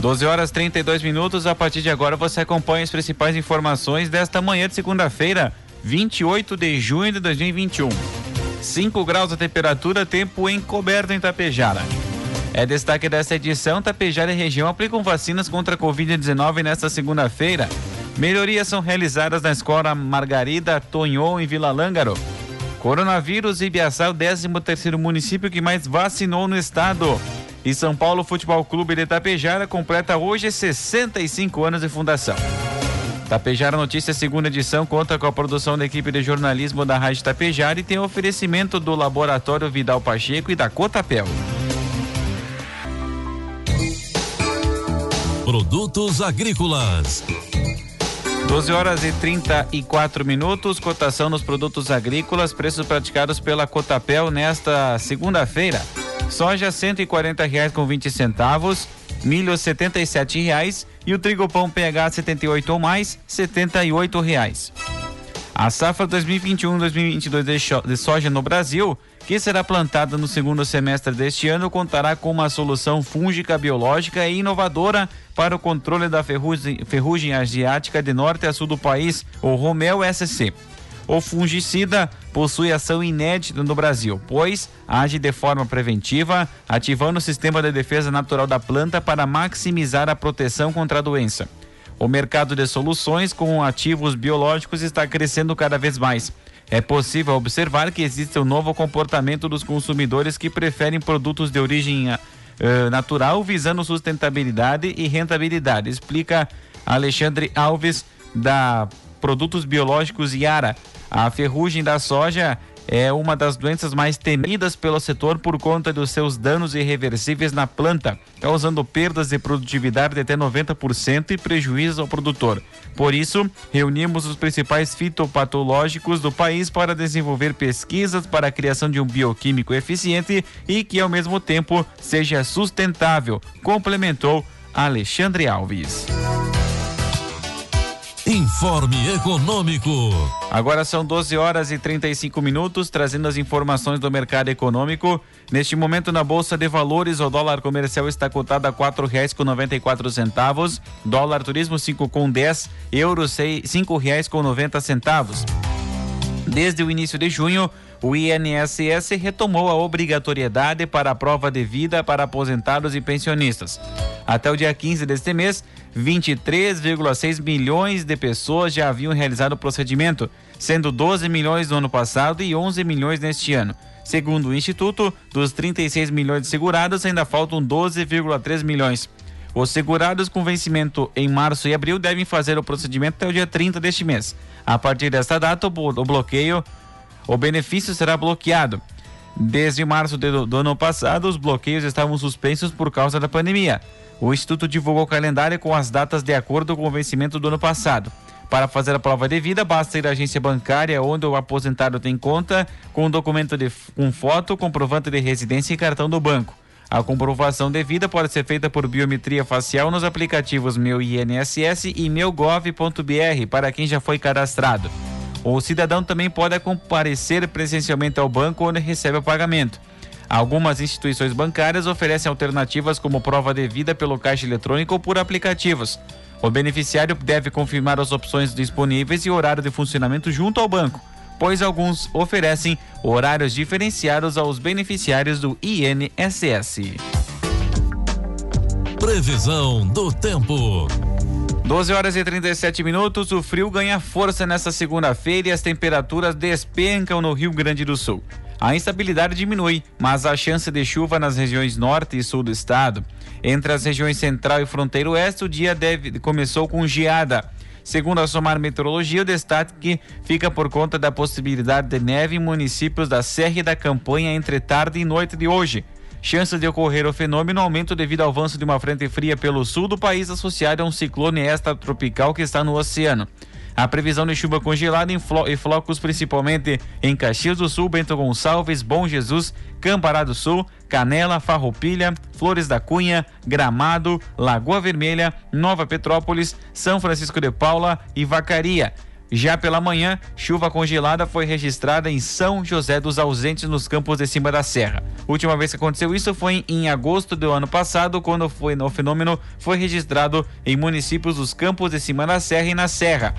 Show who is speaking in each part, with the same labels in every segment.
Speaker 1: 12 horas 32 minutos. A partir de agora você acompanha as principais informações desta manhã de segunda-feira, 28 de junho de 2021. 5 graus a temperatura, tempo encoberto em Tapejara. É destaque desta edição: Tapejara e região aplicam vacinas contra a Covid-19 nesta segunda-feira. Melhorias são realizadas na escola Margarida Tonhon, em Vila Lângaro. Coronavírus e Biaçá, o 13 terceiro município que mais vacinou no estado. E São Paulo Futebol Clube de Tapejara completa hoje 65 anos de fundação. Tapejara Notícias, segunda edição, conta com a produção da equipe de jornalismo da Rádio Tapejara e tem oferecimento do Laboratório Vidal Pacheco e da Cotapel.
Speaker 2: Produtos agrícolas.
Speaker 1: 12 horas e 34 minutos, cotação nos produtos agrícolas, preços praticados pela Cotapel nesta segunda-feira. Soja R$ reais com 20 centavos, milho R$ reais e o trigo pão PH 78 ou mais R$ reais. A safra 2021-2022 de soja no Brasil, que será plantada no segundo semestre deste ano, contará com uma solução fúngica biológica e inovadora para o controle da ferrugem, ferrugem asiática de norte a sul do país, o Romel SC. O fungicida possui ação inédita no Brasil, pois age de forma preventiva, ativando o sistema de defesa natural da planta para maximizar a proteção contra a doença. O mercado de soluções com ativos biológicos está crescendo cada vez mais. É possível observar que existe um novo comportamento dos consumidores que preferem produtos de origem uh, natural visando sustentabilidade e rentabilidade, explica Alexandre Alves da Produtos Biológicos Yara. A ferrugem da soja é uma das doenças mais temidas pelo setor por conta dos seus danos irreversíveis na planta, causando perdas de produtividade de até 90% e prejuízos ao produtor. Por isso, reunimos os principais fitopatológicos do país para desenvolver pesquisas para a criação de um bioquímico eficiente e que, ao mesmo tempo, seja sustentável, complementou Alexandre Alves.
Speaker 2: Informe Econômico.
Speaker 1: Agora são 12 horas e 35 minutos, trazendo as informações do mercado econômico. Neste momento, na Bolsa de Valores, o dólar comercial está cotado a quatro reais com noventa e quatro centavos, dólar turismo cinco com dez, euros cinco reais com noventa centavos. Desde o início de junho, o INSS retomou a obrigatoriedade para a prova de vida para aposentados e pensionistas. Até o dia 15 deste mês, 23,6 milhões de pessoas já haviam realizado o procedimento, sendo 12 milhões no ano passado e 11 milhões neste ano. Segundo o Instituto, dos 36 milhões de segurados, ainda faltam 12,3 milhões. Os segurados com vencimento em março e abril devem fazer o procedimento até o dia 30 deste mês. A partir desta data, o bloqueio, o benefício será bloqueado. Desde março do, do ano passado, os bloqueios estavam suspensos por causa da pandemia. O Instituto divulgou o calendário com as datas de acordo com o vencimento do ano passado. Para fazer a prova de vida, basta ir à agência bancária onde o aposentado tem conta, com um documento de com foto, comprovante de residência e cartão do banco. A comprovação devida pode ser feita por biometria facial nos aplicativos Meu INSS e meugov.br para quem já foi cadastrado. O cidadão também pode comparecer presencialmente ao banco onde recebe o pagamento. Algumas instituições bancárias oferecem alternativas como prova de vida pelo caixa eletrônico ou por aplicativos. O beneficiário deve confirmar as opções disponíveis e horário de funcionamento junto ao banco, pois alguns oferecem horários diferenciados aos beneficiários do INSS.
Speaker 2: Previsão do tempo.
Speaker 1: 12 horas e 37 minutos. O frio ganha força nesta segunda-feira e as temperaturas despencam no Rio Grande do Sul. A instabilidade diminui, mas a chance de chuva nas regiões norte e sul do estado. Entre as regiões central e fronteira oeste, o dia deve, começou com geada. Segundo a Somar Meteorologia, o destaque fica por conta da possibilidade de neve em municípios da Serra e da Campanha entre tarde e noite de hoje. Chances de ocorrer o fenômeno aumentam devido ao avanço de uma frente fria pelo sul do país associada a um ciclone extratropical que está no oceano. A previsão de chuva congelada e flocos principalmente em Caxias do Sul, Bento Gonçalves, Bom Jesus, Campará do Sul, Canela, Farroupilha, Flores da Cunha, Gramado, Lagoa Vermelha, Nova Petrópolis, São Francisco de Paula e Vacaria. Já pela manhã, chuva congelada foi registrada em São José dos Ausentes, nos campos de cima da serra. Última vez que aconteceu isso foi em agosto do ano passado, quando foi, o fenômeno foi registrado em municípios dos campos de cima da serra e na serra.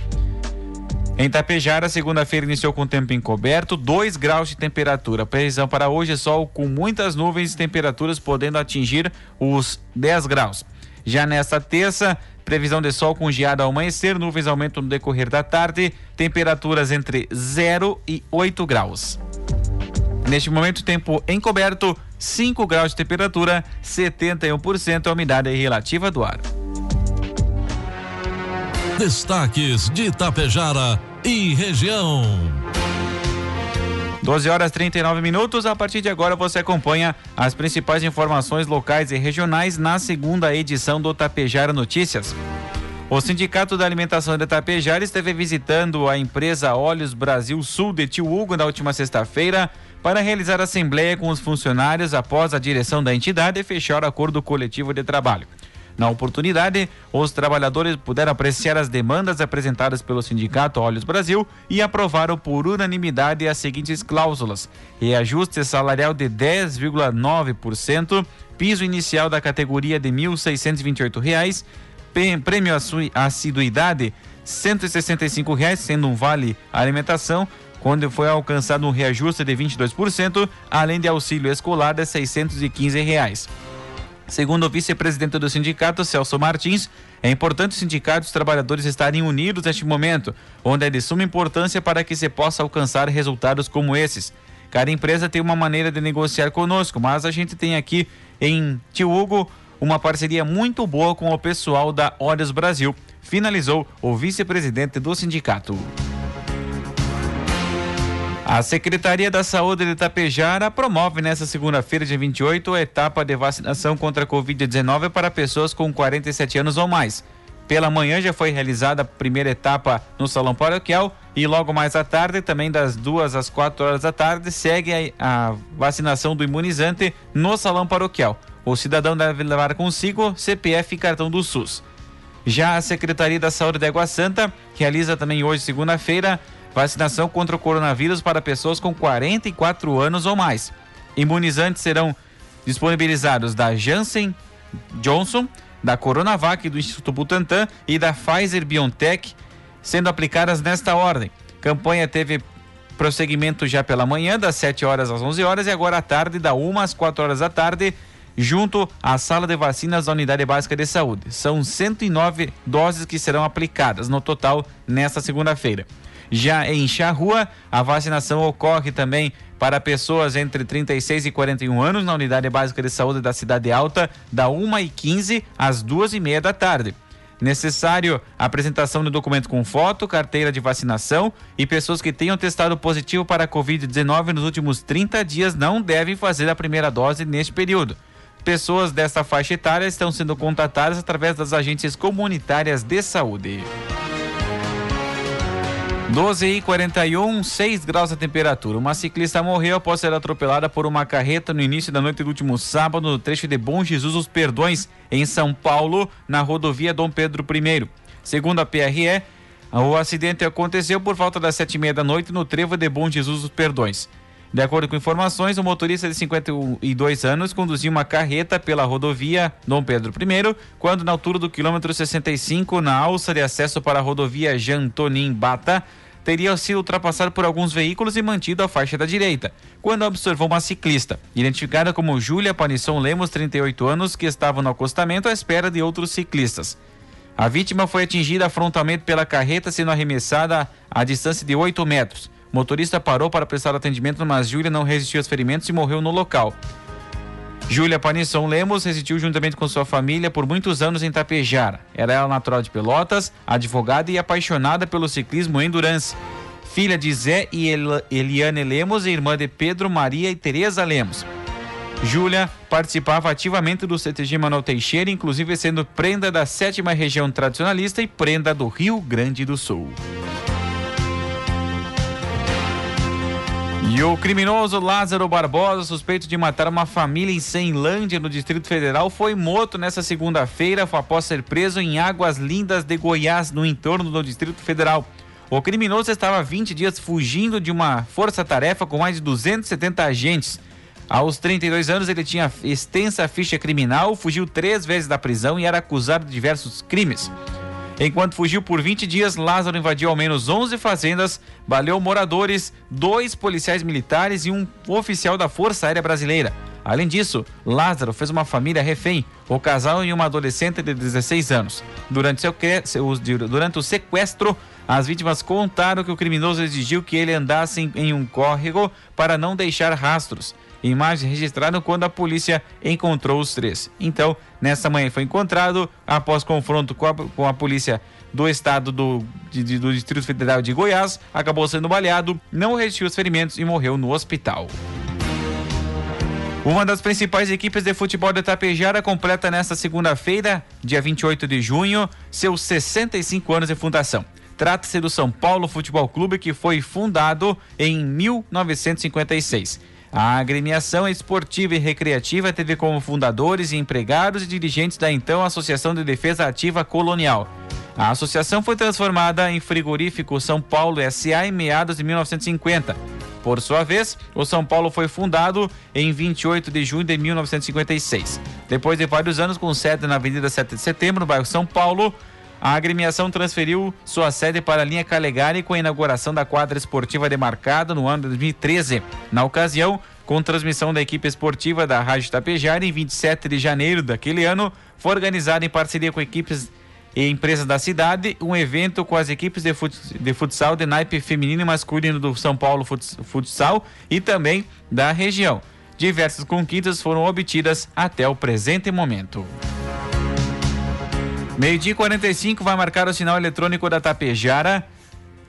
Speaker 1: Em Tapejara, segunda-feira iniciou com tempo encoberto, 2 graus de temperatura. Previsão para hoje é sol com muitas nuvens e temperaturas podendo atingir os 10 graus. Já nesta terça, previsão de sol com geada ao amanhecer, nuvens aumentam no decorrer da tarde, temperaturas entre 0 e 8 graus. Neste momento, tempo encoberto, 5 graus de temperatura, 71% a umidade relativa do ar.
Speaker 2: Destaques de Itapejara e região.
Speaker 1: 12 horas 39 minutos. A partir de agora você acompanha as principais informações locais e regionais na segunda edição do Tapejara Notícias. O Sindicato da Alimentação de Tapejara esteve visitando a empresa Olhos Brasil Sul de Tio Hugo na última sexta-feira para realizar assembleia com os funcionários após a direção da entidade fechar acordo coletivo de trabalho. Na oportunidade, os trabalhadores puderam apreciar as demandas apresentadas pelo Sindicato Olhos Brasil e aprovaram por unanimidade as seguintes cláusulas: reajuste salarial de 10,9%, piso inicial da categoria de R$ 1.628, prêmio assiduidade 165 reais, sendo um vale alimentação quando foi alcançado um reajuste de 22%, além de auxílio escolar de 615 reais. Segundo o vice-presidente do sindicato, Celso Martins, é importante os sindicatos e os trabalhadores estarem unidos neste momento, onde é de suma importância para que se possa alcançar resultados como esses. Cada empresa tem uma maneira de negociar conosco, mas a gente tem aqui em Tio Hugo uma parceria muito boa com o pessoal da Olhos Brasil, finalizou o vice-presidente do sindicato. A Secretaria da Saúde de Itapejara promove nesta segunda-feira, dia 28, a etapa de vacinação contra a Covid-19 para pessoas com 47 anos ou mais. Pela manhã já foi realizada a primeira etapa no Salão Paroquial e logo mais à tarde, também das duas às quatro horas da tarde, segue a, a vacinação do imunizante no Salão Paroquial. O cidadão deve levar consigo CPF e cartão do SUS. Já a Secretaria da Saúde de Água Santa realiza também hoje, segunda-feira, Vacinação contra o coronavírus para pessoas com 44 anos ou mais. Imunizantes serão disponibilizados da Janssen Johnson, da Coronavac do Instituto Butantan e da Pfizer BioNTech, sendo aplicadas nesta ordem. Campanha teve prosseguimento já pela manhã, das 7 horas às 11 horas, e agora à tarde, da 1 às 4 horas da tarde, junto à sala de vacinas da Unidade Básica de Saúde. São 109 doses que serão aplicadas no total nesta segunda-feira. Já em Charrua, a vacinação ocorre também para pessoas entre 36 e 41 anos na Unidade Básica de Saúde da Cidade Alta, da 1h15 às 2h30 da tarde. Necessário apresentação do documento com foto, carteira de vacinação e pessoas que tenham testado positivo para a Covid-19 nos últimos 30 dias não devem fazer a primeira dose neste período. Pessoas desta faixa etária estão sendo contatadas através das agências comunitárias de saúde. 12 e 41, 6 graus a temperatura. Uma ciclista morreu após ser atropelada por uma carreta no início da noite do último sábado no trecho de Bom Jesus os Perdões, em São Paulo, na rodovia Dom Pedro I. Segundo a PRE, o acidente aconteceu por volta das sete e meia da noite no trevo de Bom Jesus os Perdões. De acordo com informações, o motorista de 52 anos conduzia uma carreta pela rodovia Dom Pedro I, quando na altura do quilômetro 65, na alça de acesso para a rodovia Jantonim Bata, teria sido ultrapassado por alguns veículos e mantido a faixa da direita, quando observou uma ciclista, identificada como Júlia Panisson Lemos, 38 anos, que estava no acostamento à espera de outros ciclistas. A vítima foi atingida frontalmente pela carreta, sendo arremessada a distância de 8 metros. O motorista parou para prestar atendimento, mas Júlia não resistiu aos ferimentos e morreu no local. Júlia Panisson Lemos residiu juntamente com sua família por muitos anos em Tapejara. Era ela natural de Pelotas, advogada e apaixonada pelo ciclismo endurance. Filha de Zé e El Eliane Lemos e irmã de Pedro, Maria e Tereza Lemos. Júlia participava ativamente do CTG Manuel Teixeira, inclusive sendo prenda da sétima região tradicionalista e prenda do Rio Grande do Sul. E o criminoso Lázaro Barbosa, suspeito de matar uma família em Ceilândia, no Distrito Federal, foi morto nesta segunda-feira após ser preso em Águas Lindas de Goiás, no entorno do Distrito Federal. O criminoso estava 20 dias fugindo de uma força-tarefa com mais de 270 agentes. Aos 32 anos, ele tinha extensa ficha criminal, fugiu três vezes da prisão e era acusado de diversos crimes. Enquanto fugiu por 20 dias, Lázaro invadiu ao menos 11 fazendas, baleou moradores, dois policiais militares e um oficial da Força Aérea Brasileira. Além disso, Lázaro fez uma família refém, o casal e uma adolescente de 16 anos. Durante, durante o sequestro, as vítimas contaram que o criminoso exigiu que ele andasse em um córrego para não deixar rastros. Imagens registraram quando a polícia encontrou os três. Então, nessa manhã foi encontrado, após confronto com a, com a polícia do estado do, de, do Distrito Federal de Goiás, acabou sendo baleado, não resistiu aos ferimentos e morreu no hospital. Uma das principais equipes de futebol de Tapejara completa nesta segunda-feira, dia 28 de junho, seus 65 anos de fundação. Trata-se do São Paulo Futebol Clube, que foi fundado em 1956. A agremiação esportiva e recreativa teve como fundadores empregados e dirigentes da então Associação de Defesa Ativa Colonial. A associação foi transformada em frigorífico São Paulo SA em meados de 1950. Por sua vez, o São Paulo foi fundado em 28 de junho de 1956. Depois de vários anos com sede na Avenida 7 de Setembro, no bairro São Paulo, a agremiação transferiu sua sede para a linha Calegari com a inauguração da quadra esportiva demarcada no ano de 2013. Na ocasião, com transmissão da equipe esportiva da Rádio Tapejara em 27 de janeiro daquele ano, foi organizado em parceria com equipes e empresas da cidade um evento com as equipes de, de futsal de naipe feminino e masculino do São Paulo Futsal e também da região. Diversas conquistas foram obtidas até o presente momento. Meio-dia 45 vai marcar o sinal eletrônico da Tapejara,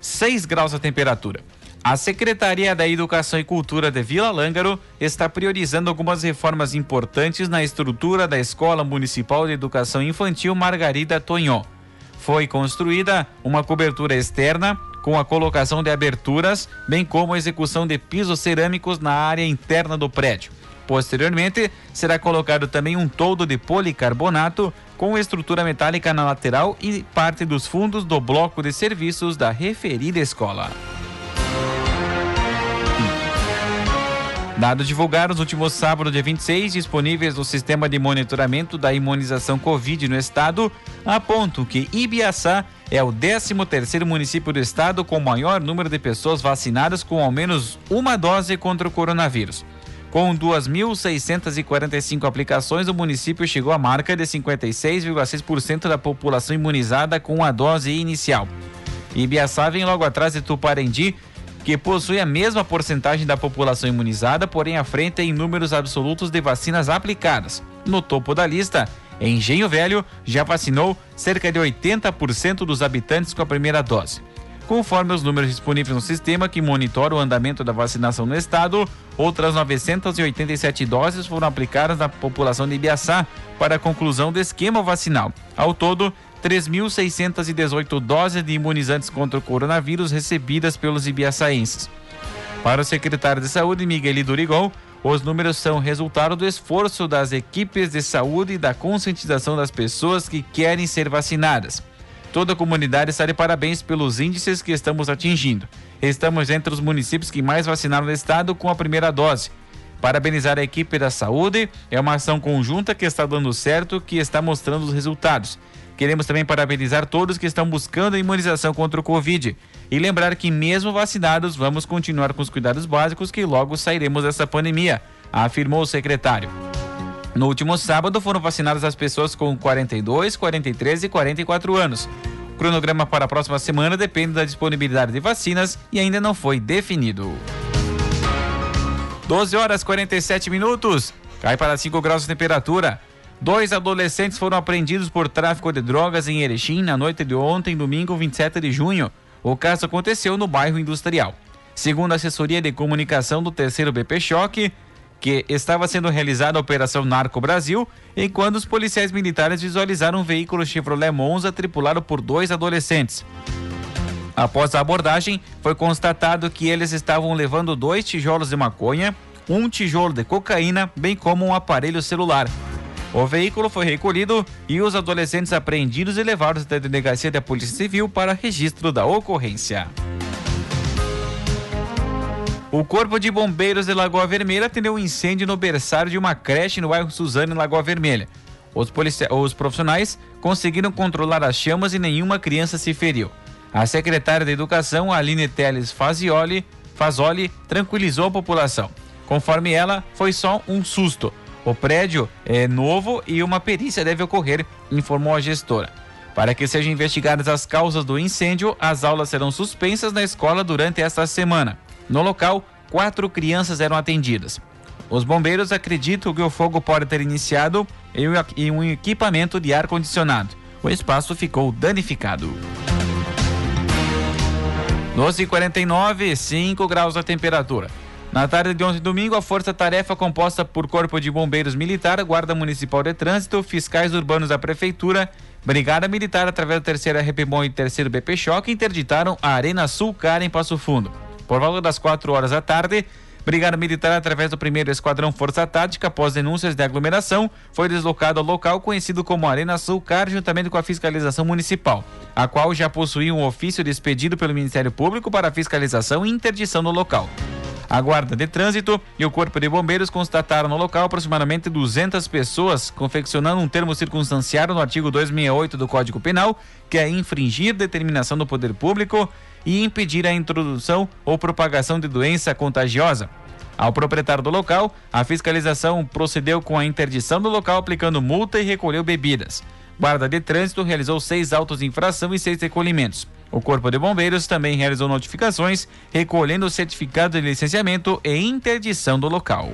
Speaker 1: 6 graus a temperatura. A Secretaria da Educação e Cultura de Vila Lângaro está priorizando algumas reformas importantes na estrutura da Escola Municipal de Educação Infantil Margarida Tonhó. Foi construída uma cobertura externa com a colocação de aberturas, bem como a execução de pisos cerâmicos na área interna do prédio. Posteriormente, será colocado também um toldo de policarbonato com estrutura metálica na lateral e parte dos fundos do bloco de serviços da referida escola. Dados divulgados no último sábado, dia 26, disponíveis no sistema de monitoramento da imunização Covid no estado, apontam que Ibiaçá é o 13º município do estado com maior número de pessoas vacinadas com ao menos uma dose contra o coronavírus. Com 2.645 aplicações, o município chegou à marca de 56,6% da população imunizada com a dose inicial. Ibiaçá vem logo atrás de Tuparendi, que possui a mesma porcentagem da população imunizada, porém à frente em números absolutos de vacinas aplicadas. No topo da lista, Engenho Velho já vacinou cerca de 80% dos habitantes com a primeira dose. Conforme os números disponíveis no sistema que monitora o andamento da vacinação no estado, outras 987 doses foram aplicadas na população de Ibiaçá para a conclusão do esquema vacinal. Ao todo, 3.618 doses de imunizantes contra o coronavírus recebidas pelos ibiaçaenses. Para o secretário de Saúde, Miguel Durigon, os números são resultado do esforço das equipes de saúde e da conscientização das pessoas que querem ser vacinadas. Toda a comunidade está de parabéns pelos índices que estamos atingindo. Estamos entre os municípios que mais vacinaram no estado com a primeira dose. Parabenizar a equipe da saúde é uma ação conjunta que está dando certo, que está mostrando os resultados. Queremos também parabenizar todos que estão buscando a imunização contra o Covid. E lembrar que, mesmo vacinados, vamos continuar com os cuidados básicos que logo sairemos dessa pandemia, afirmou o secretário. No último sábado foram vacinadas as pessoas com 42, 43 e 44 anos. O cronograma para a próxima semana depende da disponibilidade de vacinas e ainda não foi definido. 12 horas 47 minutos. Cai para 5 graus de temperatura. Dois adolescentes foram apreendidos por tráfico de drogas em Erechim na noite de ontem, domingo 27 de junho. O caso aconteceu no bairro industrial. Segundo a assessoria de comunicação do terceiro BP Choque, que estava sendo realizada a Operação Narco Brasil, enquanto os policiais militares visualizaram um veículo Chevrolet Monza tripulado por dois adolescentes. Após a abordagem, foi constatado que eles estavam levando dois tijolos de maconha, um tijolo de cocaína, bem como um aparelho celular. O veículo foi recolhido e os adolescentes apreendidos e levados até a delegacia da Polícia Civil para registro da ocorrência. O Corpo de Bombeiros de Lagoa Vermelha atendeu um incêndio no berçário de uma creche no bairro Suzano, em Lagoa Vermelha. Os, os profissionais conseguiram controlar as chamas e nenhuma criança se feriu. A secretária de Educação, Aline Teles Fazioli, Fazoli, tranquilizou a população. Conforme ela, foi só um susto. O prédio é novo e uma perícia deve ocorrer, informou a gestora. Para que sejam investigadas as causas do incêndio, as aulas serão suspensas na escola durante esta semana. No local, quatro crianças eram atendidas. Os bombeiros acreditam que o fogo pode ter iniciado em um equipamento de ar-condicionado. O espaço ficou danificado. 12h49, 5 graus a temperatura. Na tarde de ontem domingo, a força-tarefa composta por Corpo de Bombeiros Militar, Guarda Municipal de Trânsito, fiscais urbanos da Prefeitura, Brigada Militar através da terceira RPBOM e terceiro BP Choque interditaram a Arena Sul Car em Passo Fundo. Por volta das 4 horas da tarde, Brigada Militar, através do primeiro Esquadrão Força Tática, após denúncias de aglomeração, foi deslocado ao local conhecido como Arena Sulcar, juntamente com a fiscalização municipal, a qual já possuía um ofício expedido pelo Ministério Público para fiscalização e interdição no local. A Guarda de Trânsito e o Corpo de Bombeiros constataram no local aproximadamente 200 pessoas confeccionando um termo circunstanciado no artigo 268 do Código Penal, que é infringir determinação do poder público e impedir a introdução ou propagação de doença contagiosa. Ao proprietário do local, a fiscalização procedeu com a interdição do local aplicando multa e recolheu bebidas. Guarda de Trânsito realizou seis autos de infração e seis recolhimentos. O Corpo de Bombeiros também realizou notificações, recolhendo o certificado de licenciamento e interdição do local.